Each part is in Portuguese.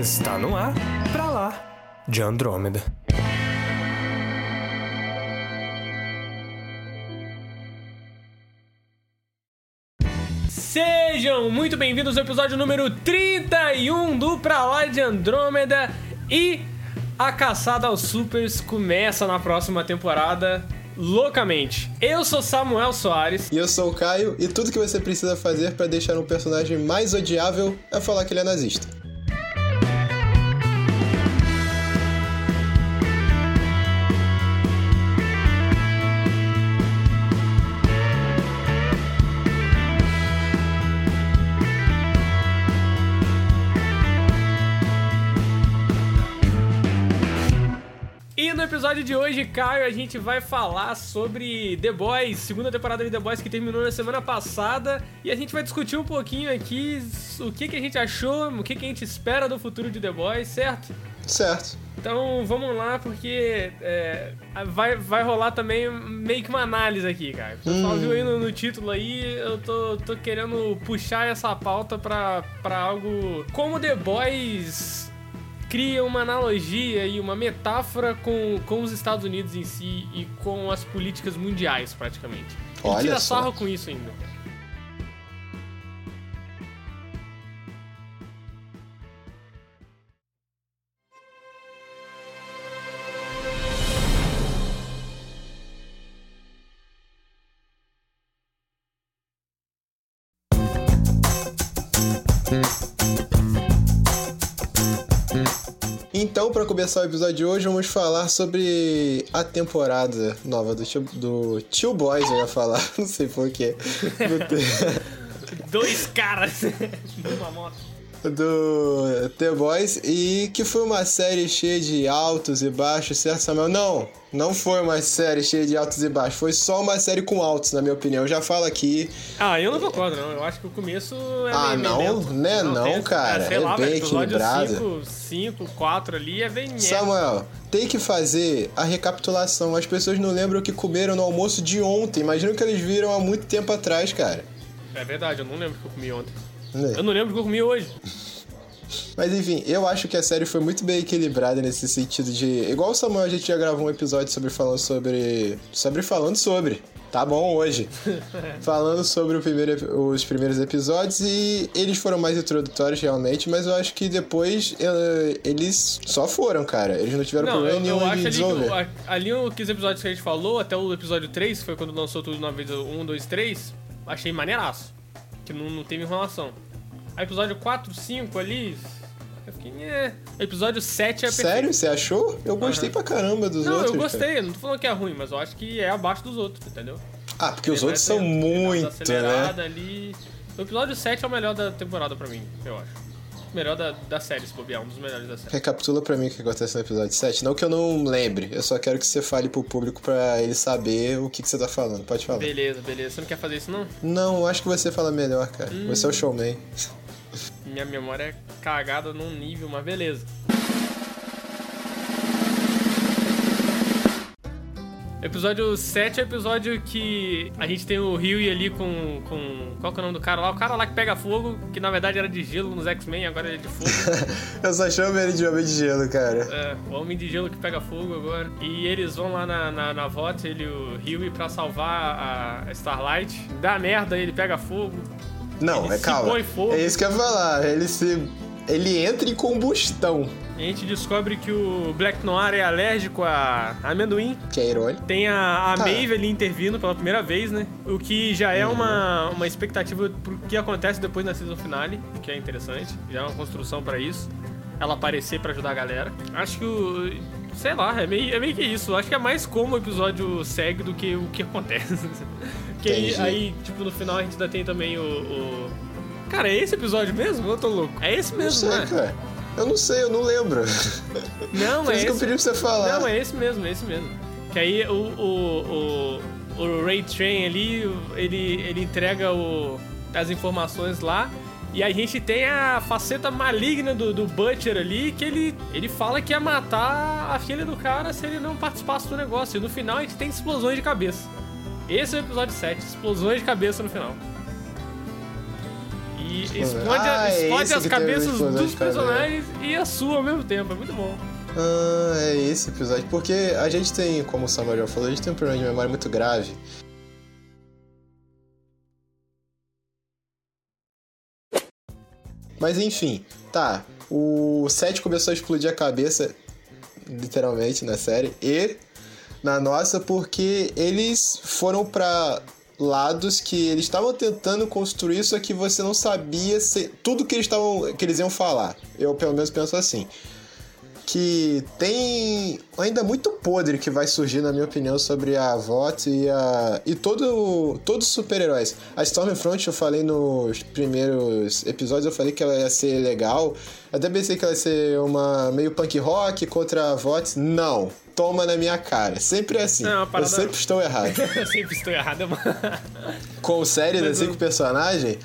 Está no ar, pra lá, de Andrômeda. Sejam muito bem-vindos ao episódio número 31 do Pra Lá de Andrômeda e a caçada aos supers começa na próxima temporada loucamente. Eu sou Samuel Soares. E eu sou o Caio, e tudo que você precisa fazer para deixar um personagem mais odiável é falar que ele é nazista. No episódio de hoje, Caio, a gente vai falar sobre The Boys, segunda temporada de The Boys que terminou na semana passada. E a gente vai discutir um pouquinho aqui o que, que a gente achou, o que, que a gente espera do futuro de The Boys, certo? Certo. Então vamos lá, porque é, vai, vai rolar também meio que uma análise aqui, cara. O pessoal viu aí no, no, título aí, eu tô, tô querendo puxar essa pauta pra, pra algo como The Boys cria uma analogia e uma metáfora com, com os Estados Unidos em si e com as políticas mundiais, praticamente. Ele Olha tira só. sarro com isso ainda. Então, para começar o episódio de hoje, vamos falar sobre a temporada nova do Tio, do Tio Boys, eu ia falar, não sei porquê. Dois caras numa moto. Do The Boys e que foi uma série cheia de altos e baixos, certo, Samuel? Não, não foi uma série cheia de altos e baixos, foi só uma série com altos, na minha opinião. Eu já falo aqui. Ah, eu não concordo, não. Eu acho que o começo é Ah, meio não? lento. Né, não, tem- cara. sei É lá, bem equilibrado. 5, 4 ali é bem... Samuel, tem que fazer a recapitulação. As pessoas não lembram o que comeram no almoço de ontem. Imagina o que eles viram há muito tempo atrás, cara. É verdade, eu não lembro o que eu comi ontem. Né? Eu não lembro o que eu comi hoje. Mas enfim, eu acho que a série foi muito bem equilibrada nesse sentido de. Igual o Samuel, a gente já gravou um episódio sobre falando sobre. Sobre falando sobre. Tá bom hoje. falando sobre primeiro, os primeiros episódios e eles foram mais introdutórios realmente, mas eu acho que depois eh, eles só foram, cara. Eles não tiveram Não, problema eu, eu nenhum acho de ali que, desenvolver. ali que os episódios que a gente falou, até o episódio 3, que foi quando lançou tudo na vez 1, 2, 3, achei maneiraço. Que não, não teve enrolação. Aí episódio 4, 5 ali. Eu fiquei. É. Episódio 7 é perfeito. Sério? Você achou? Eu gostei Aham. pra caramba dos Não, outros. eu cara. gostei, eu não tô falando que é ruim, mas eu acho que é abaixo dos outros, entendeu? Ah, porque os outros são muito, né? ali. O episódio 7 é o melhor da temporada pra mim, eu acho. Melhor da, da série, se bobear, um dos melhores da série. Recapitula pra mim o que acontece no episódio 7. Não que eu não lembre, eu só quero que você fale pro público pra ele saber o que, que você tá falando. Pode falar. Beleza, beleza. Você não quer fazer isso, não? Não, acho que você fala melhor, cara. Hum. Você é o showman. Minha memória é cagada num nível, mas beleza. Episódio 7 é o episódio que a gente tem o Ryu ali com, com. Qual que é o nome do cara lá? O cara lá que pega fogo, que na verdade era de gelo nos X-Men, agora ele é de fogo. eu só chamo ele de homem de gelo, cara. É, o homem de gelo que pega fogo agora. E eles vão lá na, na, na ele e o Ryu, pra salvar a Starlight. Dá merda, ele pega fogo. Não, é calma. põe fogo. É isso que eu ia falar. Ele se. Ele entra em combustão. A gente descobre que o Black Noir é alérgico a amendoim. Que é irônico. Tem a, a Tá. Maeve ali intervindo pela primeira vez, né? O que já é uma, uma expectativa pro que acontece depois na season finale, o que é interessante. Já é uma construção pra isso. Ela aparecer pra ajudar a galera. Acho que o. Sei lá, é meio, é meio que isso. Acho que é mais como o episódio segue do que o que acontece. Porque aí, aí, tipo, no final a gente ainda tem também o. o- Cara, é esse episódio mesmo? Eu tô louco. É esse Não mesmo, sei, né? cara. Eu não sei, eu não lembro. Não, Por é isso que eu esse. pedi pra você falar. Não, é esse mesmo, é esse mesmo. Que aí o, o, o, o Ray Train ali, ele, ele entrega o, as informações lá. E a gente tem a faceta maligna do, do Butcher ali, que ele, ele fala que ia matar a filha do cara se ele não participasse do negócio. E no final a gente tem explosões de cabeça. Esse é o episódio 7, explosões de cabeça no final. E explode, Ah, é explode esse as cabeças dos personagens e a sua ao mesmo tempo. É muito bom. Ah, é esse episódio. Porque a gente tem, como o Samuel falou, a gente tem um problema de memória muito grave. Mas enfim, tá. O Seth começou a explodir a cabeça, literalmente, na série, e na nossa, porque eles foram pra lados que eles estavam tentando construir, só que você não sabia se, tudo que eles estavam que eles iam falar. Eu pelo menos penso assim que tem ainda muito podre que vai surgir, na minha opinião, sobre a VOT e a. e todo, todos os super-heróis. A Stormfront, eu falei nos primeiros episódios, eu falei que ela ia ser legal. Até pensei que ela ia ser uma meio punk rock contra a VOT. Não. Toma na minha cara. Sempre é assim. É uma eu parada- sempre estou errado. Eu sempre estou errado, mano. Com série das cinco personagens,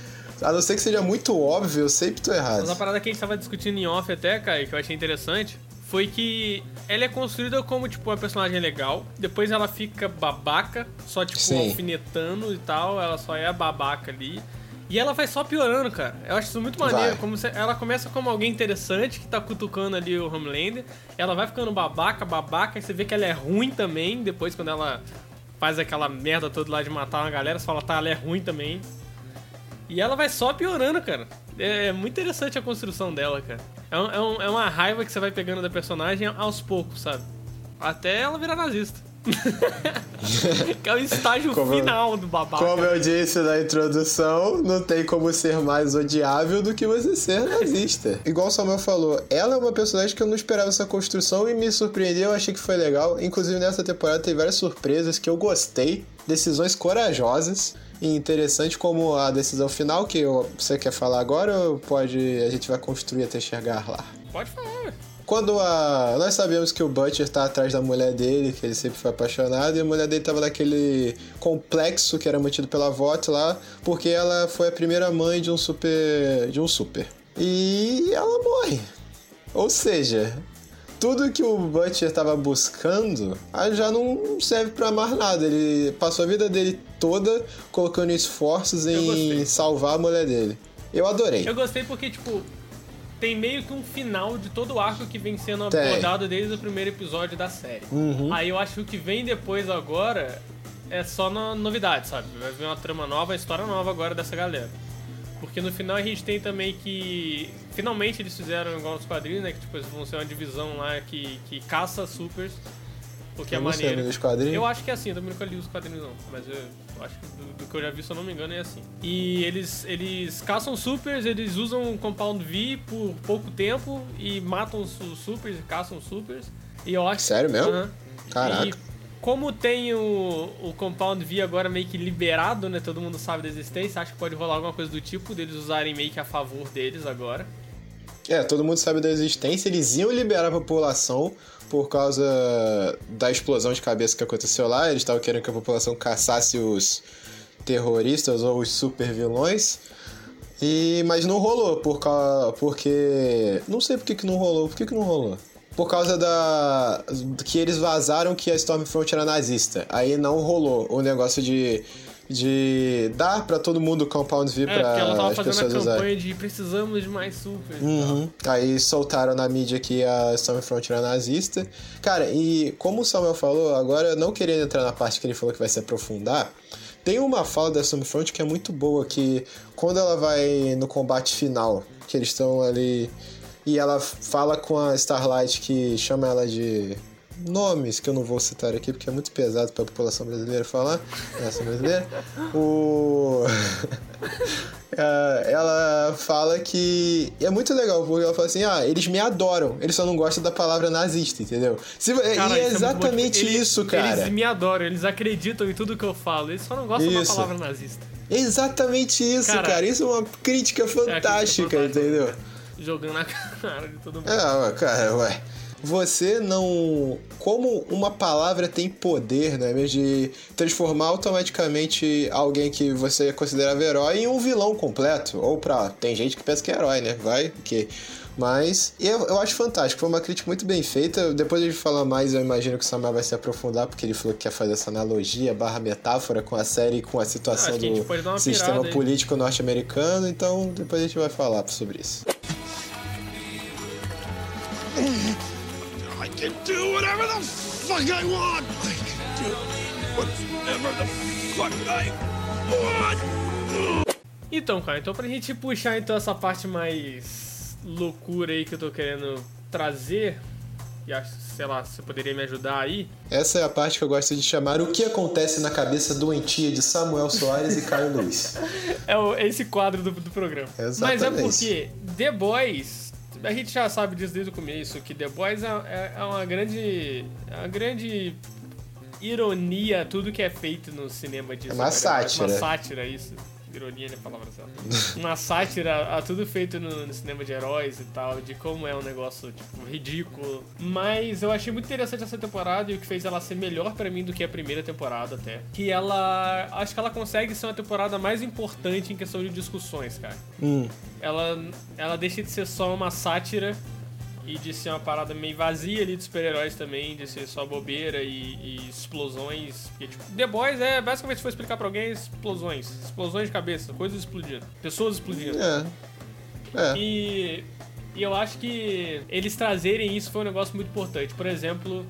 a não ser que seja muito óbvio, eu sempre estou errado. Mas uma parada que a gente tava discutindo em off até, cara, que eu achei interessante, foi que ela é construída como, tipo, uma personagem legal, depois ela fica babaca, só, tipo, Sim. alfinetando e tal, ela só é a babaca ali. E ela vai só piorando, cara. Eu acho isso muito maneiro. Como ela começa como alguém interessante que tá cutucando ali o Homelander. Ela vai ficando babaca, babaca, e você vê que ela é ruim também. Depois, quando ela faz aquela merda toda lá de matar uma galera, você fala, tá, ela é ruim também. E ela vai só piorando, cara. É muito interessante a construção dela, cara. É, é um- é uma raiva que você vai pegando da personagem aos poucos, sabe? Até ela virar nazista. que é o estágio Como final do babaca. Como eu disse na introdução, não tem como ser mais odiável do que você ser nazista. Igual o Samuel falou, ela é uma personagem que eu não esperava essa construção e me surpreendeu, eu achei que foi legal. Inclusive nessa temporada teve várias surpresas que eu gostei, decisões corajosas e interessante como a decisão final que eu- você quer falar agora ou pode a gente vai construir até chegar lá. Pode falar. Quando a. Nós sabemos que o Butcher tá atrás da mulher dele, que ele sempre foi apaixonado, e a mulher dele tava naquele complexo que era mantido pela VOT lá, porque ela foi a primeira mãe de um super. de um super. E ela morre. Ou seja, tudo que o Butcher tava buscando ah, já não serve pra mais nada. Ele passou a vida dele toda colocando esforços em salvar a mulher dele. Eu adorei. Eu gostei porque, tipo, tem meio que um final de todo o arco que vem sendo abordado desde o primeiro episódio da série. Uhum. Aí eu acho que o que vem depois agora é só na novidade, sabe? Vai vir uma trama nova, uma história nova agora dessa galera. Porque no final a gente tem também que. Finalmente eles fizeram igual nos quadrinhos, né? Que tipo, vão ser uma divisão lá que, que caça supers. Porque é Eu sei, maneiro. quadrinhos? Eu acho que é assim, eu também nunca li os quadrinhos não. Mas eu acho que do, do que eu já vi, se eu não me engano, é assim. E eles, eles caçam supers, eles usam o Compound V por pouco tempo e matam os supers e caçam supers. E eu acho Sério mesmo? Aham. Caraca. E como tem o, o Compound V agora meio que liberado, né? Todo mundo sabe da existência, acho que pode rolar alguma coisa do tipo deles usarem meio que a favor deles agora. É, todo mundo sabe da existência, eles iam liberar a população por causa da explosão de cabeça que aconteceu lá, eles estavam querendo que a população caçasse os terroristas ou os super vilões. E, mas não rolou, por causa, porque. Não sei por que, que não rolou. Por que, que não rolou? Por causa da. que eles vazaram que a Stormfront era nazista. Aí não rolou o negócio de. De dar pra todo mundo o Compound V É, porque ela tava as fazendo pessoas a usarem. campanha de precisamos de mais supers. e Uhum. Aí soltaram na mídia que a Stormfront era nazista. Cara, e como o Samuel falou, agora não querendo entrar na parte que ele falou que vai se aprofundar, tem uma fala da Stormfront que é muito boa, que quando ela vai no combate final, que eles estão ali e ela fala com a Starlight que chama ela de nomes que eu não vou citar aqui porque é muito pesado para a população brasileira falar, nação brasileira. O É, ela fala que é muito legal, porque ela fala assim: ah, eles me adoram, eles só não gostam da palavra nazista, entendeu? Se, Cara, e é isso exatamente Eles- isso, cara. Eles me adoram, eles acreditam em tudo que eu falo, eles só não gostam Isso. da palavra nazista. Exatamente isso, Cara, cara. Isso é uma crítica É, a crítica fantástica, fantástica, entendeu? Jogando na cara de todo mundo. É, cara, ué. Você não. Como uma palavra tem poder, né? Mesmo de transformar automaticamente alguém que você considerava herói em um vilão completo. Ou pra. Tem gente que pensa que é herói, né? Vai, que. Mas eu, eu acho fantástico, foi uma crítica muito bem feita. Depois de falar mais, eu imagino que o Samuel vai se aprofundar, porque ele falou que quer fazer essa analogia barra metáfora com a série com a situação do sistema político norte-americano. Então depois a gente vai falar sobre isso. Can do whatever the fuck I want! I can do whatever the fuck I want! Então, cara, então pra gente puxar então essa parte mais loucura aí que eu tô querendo trazer, e acho, sei lá, você poderia me ajudar aí. Essa é a parte que eu gosto de chamar o que acontece na cabeça doentia de Samuel Soares e Caio Luiz. É o, esse quadro do, do programa. Exatamente. Mas é porque The Boys, a gente já sabe disso desde o começo, que The Boys é, é, é uma grande. É uma grande ironia tudo que é feito no cinema de É uma sátira. Uma sátira, isso ironia na palavra certa. Uma sátira a tudo feito no, no, cinema de heróis e tal, de como é um negócio, tipo, ridículo. Mas eu achei muito interessante essa temporada e o que fez ela ser melhor para mim do que a primeira temporada até. Que ela. Acho que ela consegue ser uma temporada mais importante em questão de discussões, cara. Hum. Ela, ela deixa de ser só uma sátira e de ser uma parada meio vazia ali de super-heróis também, de ser só bobeira e, e explosões. Porque, tipo, The Boys é basicamente, se for explicar pra alguém, explosões. Explosões de cabeça, coisas explodindo, pessoas explodindo. É. É. E, e eu acho que eles trazerem isso foi um negócio muito importante. Por exemplo,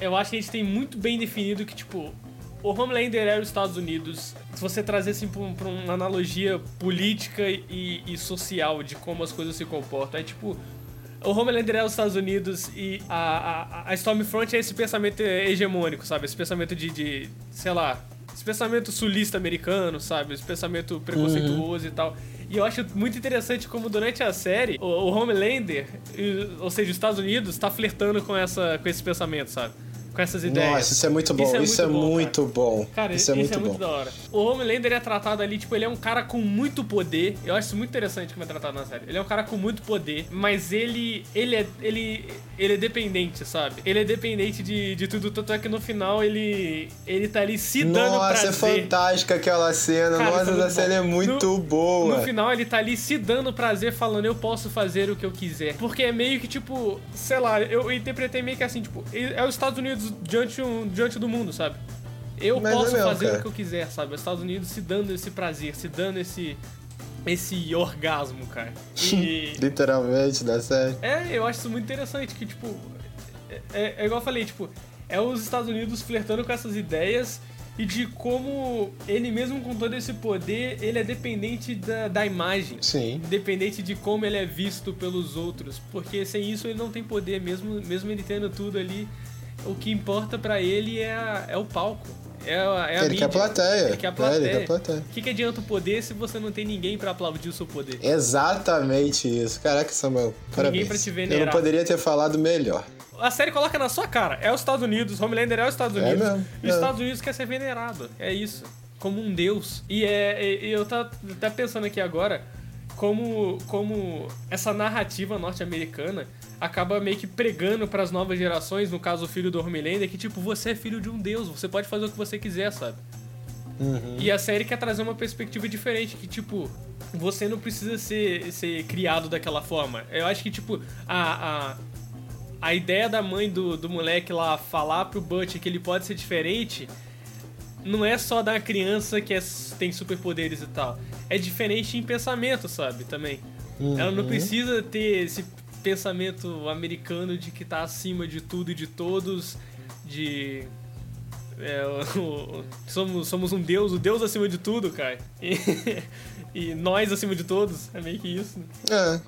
eu acho que a gente tem muito bem definido que, tipo, o Homelander era os Estados Unidos. Se você trazer assim pra, pra uma analogia política e, e, social de como as coisas se comportam, é tipo, o Homelander é os Estados Unidos e a, a, a Stormfront é esse pensamento hegemônico, sabe? Esse pensamento de, de sei lá, esse pensamento sulista americano, sabe? Esse pensamento preconceituoso uhum. e tal. E eu acho muito interessante como durante a série o, o Homelander, ou seja, os Estados Unidos, está flertando com, essa, com esse pensamento, sabe? Com essas ideias. Nossa, isso é muito bom. Isso é, isso muito, é bom, muito cara. bom. Cara, isso é muito, é muito bom. da hora. O Homelander é tratado ali, tipo, ele é um cara com muito poder. Eu acho isso muito interessante como é tratado na série. Ele é um cara com muito poder, mas ele ele é ele ele é dependente, sabe? Ele é dependente de, de tudo, tanto é que no final ele ele tá ali se dando Nossa, prazer. Nossa, é fantástica aquela cena. Cara, Nossa, é essa cena é muito no, boa. No final ele tá ali se dando prazer falando eu posso fazer o que eu quiser. Porque é meio que tipo, sei lá, eu interpretei meio que assim, tipo, é os Estados Unidos diante um diante do mundo, sabe? Eu Mas posso é mesmo, fazer cara. o que eu quiser, sabe? Os Estados Unidos se dando esse prazer, se dando esse esse orgasmo, cara. E... Literalmente, da série. É, eu acho isso muito interessante, que, tipo, é, é, é, igual eu falei, tipo, é os Estados Unidos flertando com essas ideias e de como ele mesmo com todo esse poder, ele é dependente da, da imagem. Sim. Dependente de como ele é visto pelos outros. Porque sem isso ele não tem poder, mesmo, mesmo ele tendo tudo ali o que importa para ele é, a, é o palco. É, a, é a ele mídia. quer plateia. Ele quer a plateia. É, ele quer plateia. O que, que adianta o poder se você não tem ninguém para aplaudir o seu poder? Exatamente isso. Caraca, Samuel, parabéns. Ninguém pra te venerar. Eu não poderia ter falado melhor. A série coloca na sua cara. É os Estados Unidos. Homelander é os Estados é Unidos. É mesmo, e os Estados Unidos quer ser venerado. É isso. Como um deus. E, é, e eu tá até pensando aqui agora como, como essa narrativa norte-americana acaba meio que pregando para as novas gerações, no caso o filho do Homelander, que tipo, você é filho de um deus, você pode fazer o que você quiser, sabe? Uhum. E a série quer trazer uma perspectiva diferente, que tipo, você não precisa ser, ser criado daquela forma. Eu acho que tipo, a, a, a ideia da mãe do, do moleque lá falar pro Butch que ele pode ser diferente não é só da criança que é, tem superpoderes e tal. É diferente em pensamento, sabe? Também. Uhum. Ela não precisa ter esse pensamento americano de que tá acima de tudo e de todos, de. É, o, somos, somos um deus, o deus acima de tudo, cara. E, e nós acima de todos, é meio que isso. Né?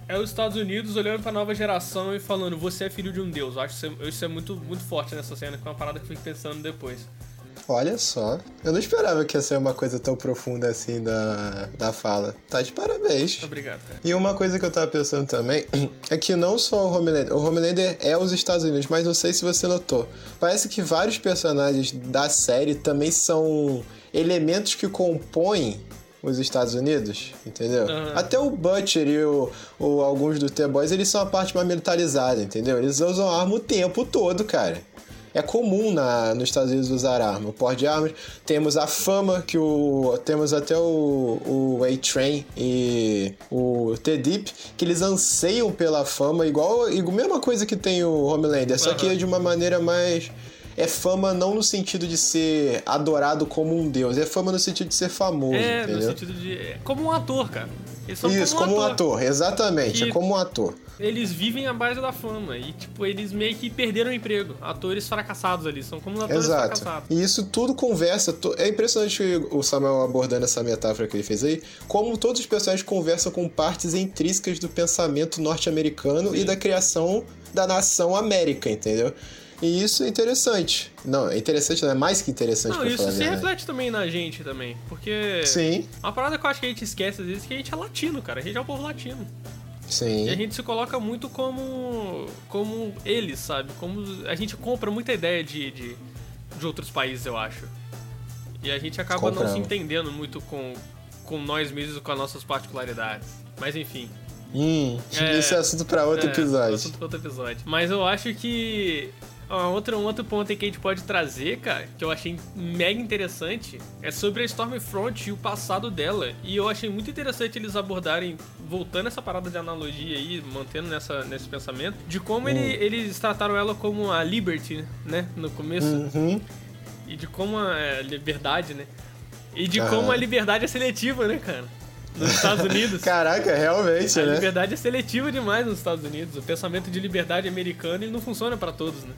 É. é os Estados Unidos olhando pra nova geração e falando: você é filho de um deus. Eu acho isso, isso é muito, muito forte nessa cena, que é uma parada que eu fico pensando depois. Olha só. Eu não esperava que ia ser uma coisa tão profunda assim da, da fala. Tá de parabéns. Obrigado. Cara. E uma coisa que eu tava pensando também é que não só o Homelander. O Homelander é os Estados Unidos, mas não sei se você notou. Parece que vários personagens da série também são elementos que compõem os Estados Unidos, entendeu? Aham. Até o Butcher e o, o- alguns dos T-Boys, eles são a parte mais militarizada, entendeu? Eles usam arma o tempo todo, cara. É comum na, nos Estados Unidos usar arma. O porte de armas. Temos a fama que o. Temos até o, o A-Train e o T-Deep, que eles anseiam pela fama, igual. igual mesma coisa que tem o Homelander, só que é de uma maneira mais. É fama não no sentido de ser adorado como um deus, é fama no sentido de ser famoso, É, no entendeu? sentido de. é Como um ator, cara. Eles são Isso, como, como um ator, exatamente, Que- é como um ator. Eles vivem à base da fama. E, tipo, eles meio que perderam o emprego. Atores fracassados ali. São como atores Exato. fracassados. E isso tudo conversa. É impressionante o Samuel abordando essa metáfora que ele fez aí, como todos os personagens conversam com partes intrínsecas do pensamento norte-americano e da criação da nação América, entendeu? E isso é interessante. Não, é interessante, não é mais que interessante Não, isso se reflete também na gente também. Porque. Sim, Uma parada que eu acho que a gente esquece às vezes é que a gente é latino, cara. A gente é o povo latino. sim. E a gente se coloca muito como. como eles, sabe? Como. A gente compra muita ideia de, de, de outros países, eu acho. E a gente acaba não Compramos. se entendendo muito com, com nós mesmos e com as nossas particularidades. Mas enfim. Hum, É, isso é assunto pra outro É, episódio. assunto pra outro episódio. Mas eu acho que. Outro, um outro ponto aí que a gente pode trazer, cara, que eu achei mega interessante, é sobre a Stormfront e o passado dela. E eu achei muito interessante eles abordarem, voltando essa parada de analogia aí, mantendo nessa, nesse pensamento, de como ele- Hum. eles trataram ela como a Liberty, né, no começo. Uhum. E de como a é, liberdade, né? E de como a liberdade é seletiva, né, cara? Nos Estados Unidos. Caraca, realmente, A né? liberdade é seletiva demais nos Estados Unidos. O pensamento de liberdade americano ele não funciona pra todos, né?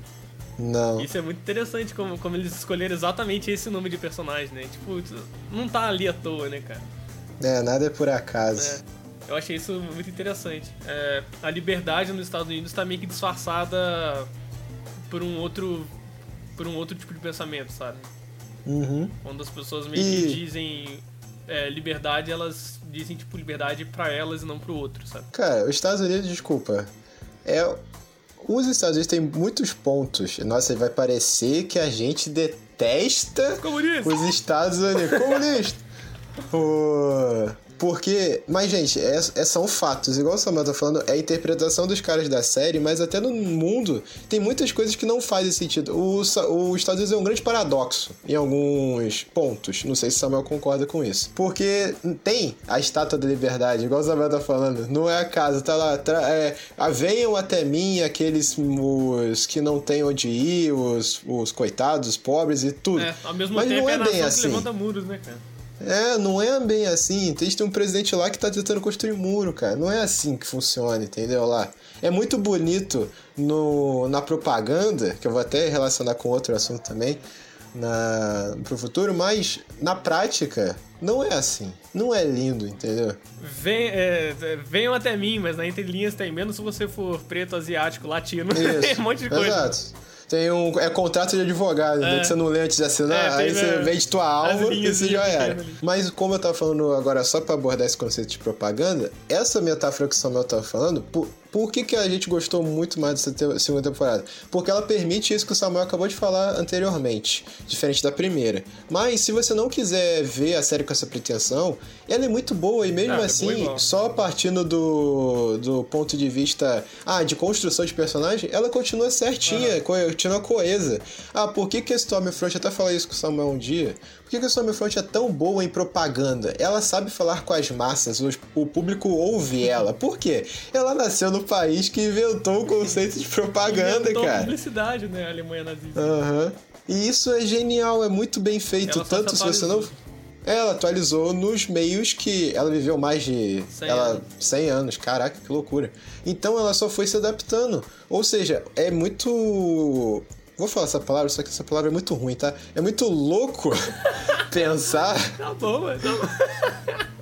Não. Isso é muito interessante como, como eles escolheram exatamente esse nome de personagem, né? Tipo, não tá ali à toa, né, cara? É, nada é por acaso. É. Eu achei isso muito interessante. É, a liberdade nos Estados Unidos tá meio que disfarçada por um outro por um outro tipo de pensamento, sabe? Uhum. Quando as pessoas meio E- que dizem é, liberdade, elas dizem tipo liberdade pra elas e não pro outro, sabe? Cara, os Estados Unidos, desculpa, é. Os Estados Unidos têm muitos pontos. Nossa, vai parecer que a gente detesta Comunista! os Estados Unidos. Comunista! Pô, Porque, mas gente, é, é- são fatos. Igual o Samuel tá falando, é a interpretação dos caras da série, mas até no mundo tem muitas coisas que não fazem sentido. O, o Estados Unidos é um grande paradoxo em alguns pontos. Não sei se o Samuel concorda com isso. Porque tem a estátua da liberdade, igual o Samuel tá falando, não é acaso, tá lá. Tra, é, venham até mim aqueles os que não têm onde ir, os, os coitados, os pobres e tudo. É, ao mesmo mas tempo não é é a bem que assim. levanta muros, né, cara? É, não é bem assim. Tem um presidente lá que tá tentando construir muro, cara. Não é assim que funciona, entendeu? Lá. É muito bonito no, na propaganda, que eu vou até relacionar com outro assunto também na, pro futuro, mas na prática não é assim. Não é lindo, entendeu? Vem, é, é, venham até mim, mas na entrelinhas tem menos se você for preto, asiático, latino. tem Isso. um monte de coisa. Exato. Tem um. É contrato de advogado, né, que você não lê antes de assinar, É, aí você né, vende tua alma e você já pequenas era. Mas como eu tava falando agora, só pra abordar esse conceito de propaganda, essa metáfora que o Samuel tava falando, por, que, que a gente gostou muito mais dessa te- segunda temporada? Porque ela permite isso que o Samuel acabou de falar anteriormente, diferente da primeira. Mas se você não quiser ver a série com essa pretensão, ela é muito boa e mesmo Ah, é assim, igual. só partindo do, do ponto de vista ah, de construção de personagem, ela continua certinha, co- continua coesa. Ah, por que, que a Stormfront, até falei isso com o Samuel um dia, por que, que a Stormfront é tão boa em propaganda? Ela sabe falar com as massas, os- o público ouve ela. Por quê? Ela nasceu no país que inventou o conceito de propaganda, Inventou cara. publicidade, né, a Alemanha nazista. Aham. E isso é genial, é muito bem feito. Ela Tanto se você não. Ela atualizou nos meios que ela viveu mais de 100 ela, anos. 100 anos. Caraca, que loucura. Então ela só foi se adaptando. Ou seja, é muito. Vou falar essa palavra, só que essa palavra é muito ruim, tá? É muito louco pensar. Tá bom, mas tá bom.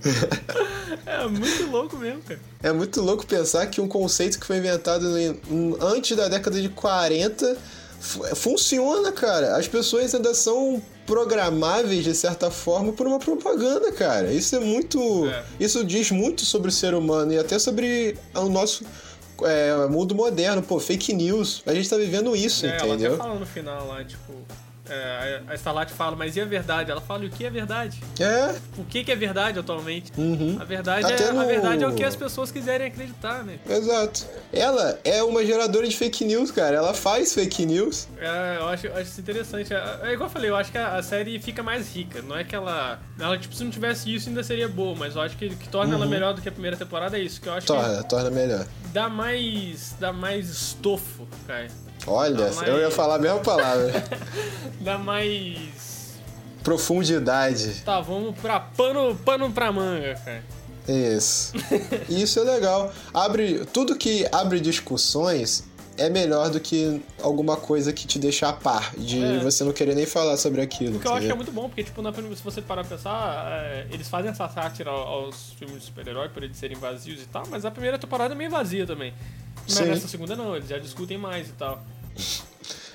é muito louco mesmo, cara. É muito louco pensar que um conceito que foi inventado antes da década de 40 fu- funciona, cara. As pessoas ainda são programáveis de certa forma por uma propaganda, cara. Isso é muito. É. Isso diz muito sobre o ser humano e até sobre o nosso é, mundo moderno. Pô, fake news. A gente tá vivendo isso, É, ela até entendeu? fala no final lá, tipo. É, a Starlight fala, mas e a verdade? Ela fala, e o que é verdade? É, O que, que é verdade atualmente? Uhum. A verdade, Até é, no- a verdade é o que as pessoas quiserem acreditar, né? exato. Ela é uma geradora de fake news, cara. Ela faz fake news. É, eu acho, acho isso interessante. É, é igual eu falei, eu acho que a, a série fica mais rica. Não é que ela. Ela, tipo, se não tivesse isso, ainda seria boa. Mas eu acho que o que torna ela melhor do que a primeira temporada é isso. Que eu acho Torna, torna melhor. que dá mais. dá mais estofo, cara. Olha, mas- eu ia falar a mesma palavra. Dá mais. Profundidade. Tá, vamos pra pano, pano pra manga, cara. Isso. Isso é legal. Abre tudo que abre discussões é melhor do que alguma coisa que te deixa a par de É. você não querer nem falar sobre aquilo. O que eu acho que é muito bom, porque, tipo, na se você parar pra pensar, é, eles fazem essa sátira ao- aos filmes de super-herói por eles serem vazios e tal, mas a primeira temporada é meio vazia também. Mas Sim. nessa segunda não, eles já discutem mais e tal.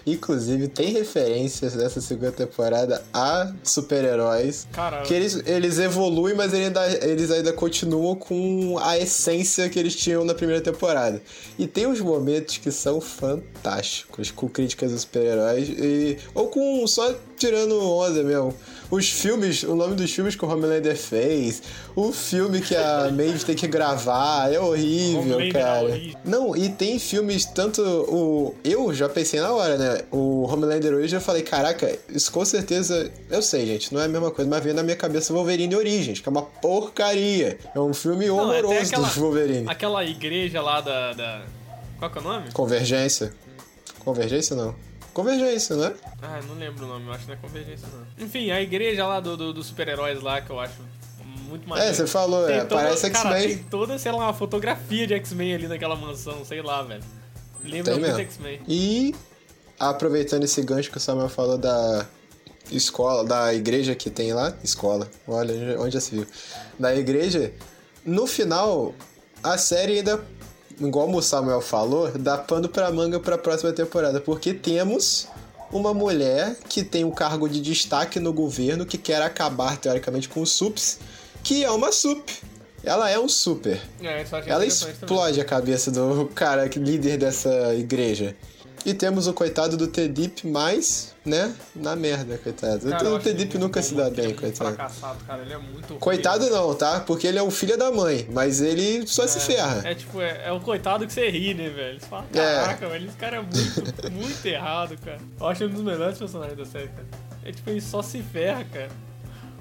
Inclusive, tem referências dessa segunda temporada a super-heróis. Que eles, eles evoluem, mas ele ainda- eles ainda continuam com a essência que eles tinham na primeira temporada. E tem uns momentos que são fantásticos, com críticas aos super-heróis, e- ou com só tirando onda mesmo. Os filmes, o nome dos filmes que o Homelander fez, o filme que a Maeve tem que gravar, é horrível, Homelander é cara. horrível. Não, e tem filmes, tanto o. Eu já pensei na hora, né? O Homelander hoje eu falei, caraca, isso com certeza. Eu sei, gente, não é a mesma coisa, mas veio na minha cabeça Wolverine Origins, que é uma porcaria. É um filme Não, é horroroso aquela- do Wolverine. aquela igreja lá da, da- Qual que é o nome? Convergência? Convergência não. Convergência, né? Ah, não lembro o nome, eu acho que não é Convergência, não. Enfim, a igreja lá do, do- dos super-heróis lá, que eu acho muito maneiro. É, você falou, Tem é, toda- parece X-Men. Tem toda, sei lá, uma fotografia de X-Men ali naquela mansão, sei lá, velho. Lembra Tem muito. X-Men. E aproveitando esse gancho que o Samuel falou da escola, da igreja que tem lá, escola, olha onde já se viu, da igreja, no final a série ainda, igual o Samuel falou, dá pano pra manga pra próxima temporada, porque temos uma mulher que tem um cargo de destaque no governo que quer acabar teoricamente com os sups, que é uma sup. Ela é um super. É, Ela também. explode a cabeça do cara líder dessa igreja. E temos o coitado do T-Dip, mas, né, na merda, coitado. Cara, o muito nunca se dá bem, é coitado. fracassado, cara, ele é muito ruim. Coitado não, tá? Porque ele é o filho da mãe, mas ele só se ferra. É tipo, é, é o coitado que você ri, né, velho? Você fala, É. caraca, velho, esse cara é muito, muito errado, cara. Eu acho ele um dos melhores personagens da série, cara. É tipo, ele só se ferra, cara.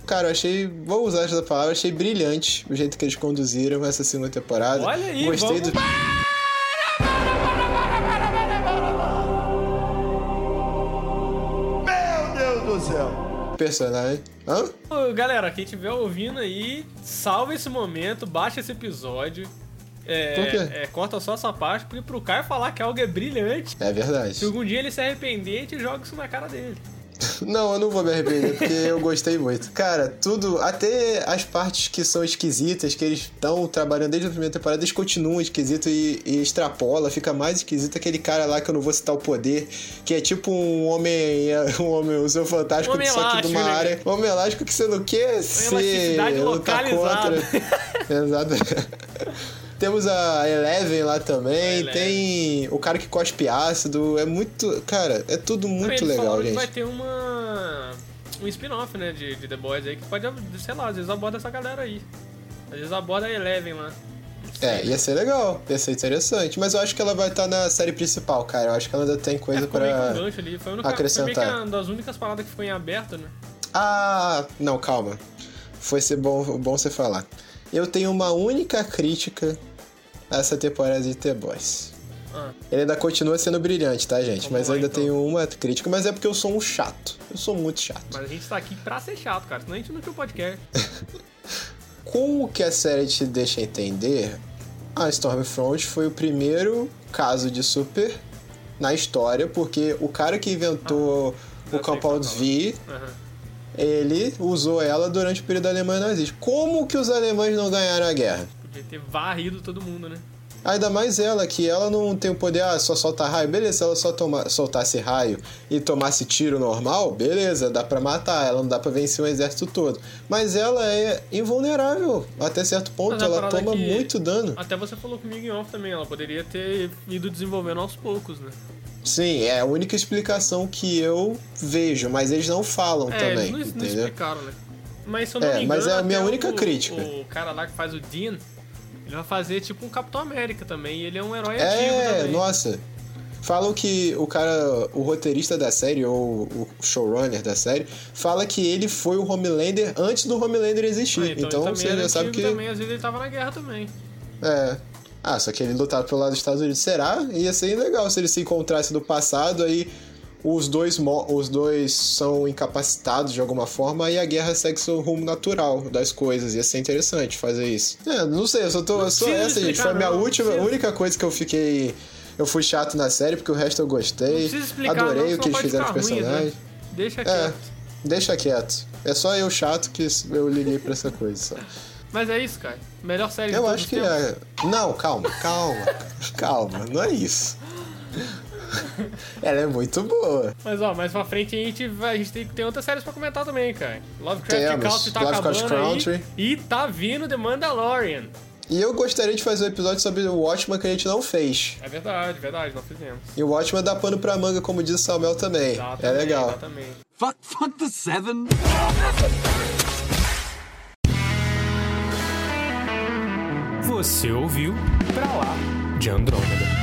Cara, eu achei, vou usar essa palavra, achei brilhante o jeito que eles conduziram essa segunda temporada. Olha aí, Gostei vamos- do. Personagem. Hã? Galera, quem estiver ouvindo aí, salva esse momento, baixa esse episódio. É, Por quê? é, corta só essa parte porque pro Caio falar que algo é brilhante. É verdade. Se algum dia ele se arrepender, a gente joga isso na cara dele. Não, eu não vou me arrepender, porque eu gostei muito. Cara, tudo, até as partes que são esquisitas, que eles estão trabalhando desde a primeira temporada, eles continuam esquisito e, e extrapola, fica mais esquisito aquele cara lá que eu não vou citar o poder, que é tipo um homem, um homem, o seu fantástico, Homem só que de uma né? área. Um homem elástico que você não quer ser. elasticidade lutar localizada. contra. Exato. Temos a Eleven lá também, Eleven. tem o cara que cospe ácido, é muito. Cara, é tudo muito legal, gente. vai ter uma. um spin-off, né, de, de The Boys aí, que pode, sei lá, às vezes aborda essa galera aí. Às vezes aborda a Eleven lá. É, ia ser legal, ia ser interessante. Mas eu acho que ela vai estar na série principal, cara. Eu acho que ela ainda tem coisa É, um pra. gancho ali. Foi, única, acrescentar. foi meio que uma das únicas paradas que ficou em aberto, né? Ah, não, calma. Foi ser bom, bom você falar. Eu tenho uma única crítica essa temporada de The Boys. Ah, Ele ainda continua sendo brilhante, tá, gente? Vamos mas lá, ainda então. tenho uma crítica, mas é porque eu sou um chato. Eu sou muito chato. mas a gente tá aqui pra ser chato, cara. Senão a gente não tinha o podcast. Com o que a série te deixa entender, a Stormfront foi o primeiro caso de super na história, porque o cara que inventou eu o Compound qual V, Aham. ele usou ela durante o período da Alemanha nazista. Como que os alemães não ganharam a guerra? Ter varrido todo mundo, né? Ainda mais ela, que ela não tem o poder, ah, só soltar raio. Beleza, se ela só toma, soltasse raio e tomasse tiro normal, beleza, dá pra matar. Ela não dá pra vencer um exército todo. Mas ela é invulnerável até certo ponto. Mas Ela parada toma é que- muito dano. Até você falou comigo em off também, ela poderia ter ido desenvolvendo aos poucos, né? Sim, é a única explicação que eu vejo, mas eles não falam É, também, eles não, não entendeu? explicaram, né? Mas se eu não É, me mas engano, é a minha única o, crítica. O cara lá que faz o Dean, ele vai fazer tipo um Capitão América também. E ele é um herói É, ativo também. nossa. Falam que o cara, o roteirista da série, ou o showrunner da série, fala que ele foi o Homelander antes do Homelander existir. Ah, então então, ele você já sabe que. também, às vezes ele tava na guerra também. É. Ah, só que ele lutava pelo lado dos Estados Unidos. Será? Ia ser legal se eles se encontrassem no passado, aí os dois, os dois são incapacitados de alguma forma e a guerra segue seu rumo natural das coisas. Ia ser interessante fazer isso. É, não sei, eu só tô. Não só precisa essa, gente. Foi a minha não, última, precisa. única coisa que eu fiquei. Eu fui chato na série, porque o resto eu gostei. Não explicar, Adorei não, o que eles fizeram com né? personagem. Deixa É, quieto. deixa quieto. É só eu chato que eu liguei pra essa coisa. Só. Mas é isso, cara. Melhor série Eu acho que tempos. é. Não, calma, calma, calma, não é isso. Ela é muito boa. Mas ó, mais pra frente a gente, vai, a gente tem, tem outras séries pra comentar também, cara. Lovecraft Temos. Country tá Lovecraft acabando Country. aí. E tá vindo The Mandalorian. E eu gostaria de fazer um episódio sobre o Watchman que a gente não fez. É verdade, verdade, não fizemos. E o Watchman dá pano pra manga, como diz o Samuel também. Dá é também, legal. também. Fuck, fuck the seven. Você ouviu Pra Lá de Andrômeda.